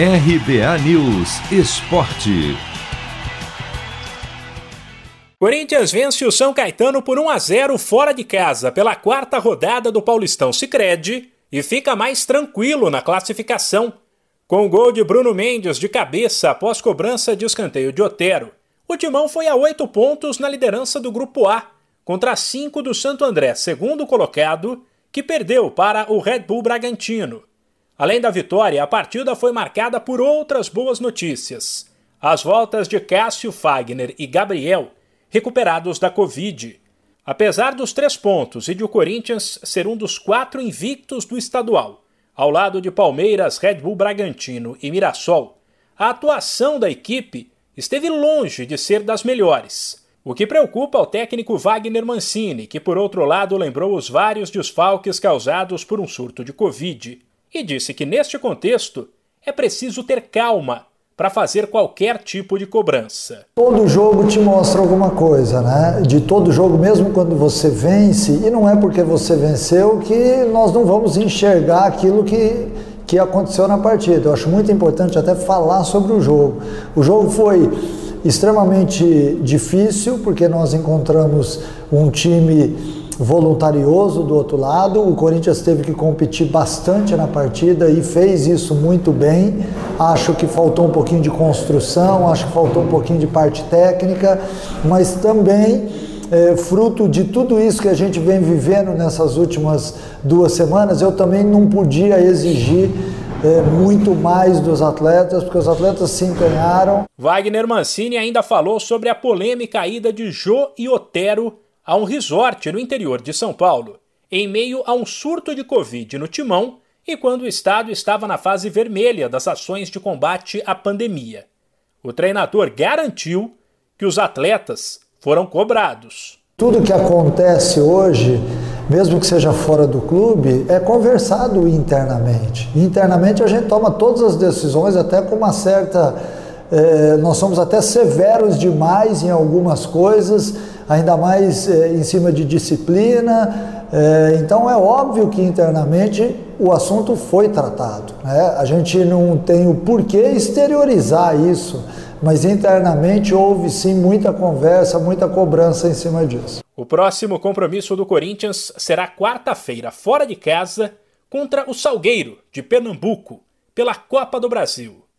RBA News Esporte. Corinthians vence o São Caetano por 1 a 0 fora de casa pela quarta rodada do Paulistão Sicredi e fica mais tranquilo na classificação. Com o gol de Bruno Mendes de cabeça após cobrança de escanteio de Otero, o Timão foi a oito pontos na liderança do Grupo A, contra cinco do Santo André, segundo colocado, que perdeu para o Red Bull Bragantino. Além da vitória, a partida foi marcada por outras boas notícias. As voltas de Cássio Fagner e Gabriel, recuperados da Covid. Apesar dos três pontos e de o Corinthians ser um dos quatro invictos do estadual, ao lado de Palmeiras, Red Bull Bragantino e Mirassol, a atuação da equipe esteve longe de ser das melhores. O que preocupa o técnico Wagner Mancini, que por outro lado lembrou os vários desfalques causados por um surto de Covid, e disse que neste contexto é preciso ter calma para fazer qualquer tipo de cobrança. Todo jogo te mostra alguma coisa, né? De todo jogo, mesmo quando você vence, e não é porque você venceu que nós não vamos enxergar aquilo que que aconteceu na partida. Eu acho muito importante até falar sobre o jogo. O jogo foi extremamente difícil porque nós encontramos um time voluntarioso do outro lado. O Corinthians teve que competir bastante na partida e fez isso muito bem. Acho que faltou um pouquinho de construção, acho que faltou um pouquinho de parte técnica, mas também é, fruto de tudo isso que a gente vem vivendo nessas últimas duas semanas, eu também não podia exigir é, muito mais dos atletas, porque os atletas se empenharam. Wagner Mancini ainda falou sobre a polêmica ida de Jô e Otero a um resort no interior de São Paulo, em meio a um surto de Covid no Timão e quando o estado estava na fase vermelha das ações de combate à pandemia. O treinador garantiu que os atletas foram cobrados. Tudo que acontece hoje, mesmo que seja fora do clube, é conversado internamente. Internamente a gente toma todas as decisões, até com uma certa. Eh, nós somos até severos demais em algumas coisas, ainda mais eh, em cima de disciplina. Eh, então é óbvio que internamente o assunto foi tratado. Né? A gente não tem o porquê exteriorizar isso mas internamente houve sim muita conversa, muita cobrança em cima disso. O próximo compromisso do Corinthians será quarta-feira, fora de casa, contra o Salgueiro, de Pernambuco, pela Copa do Brasil.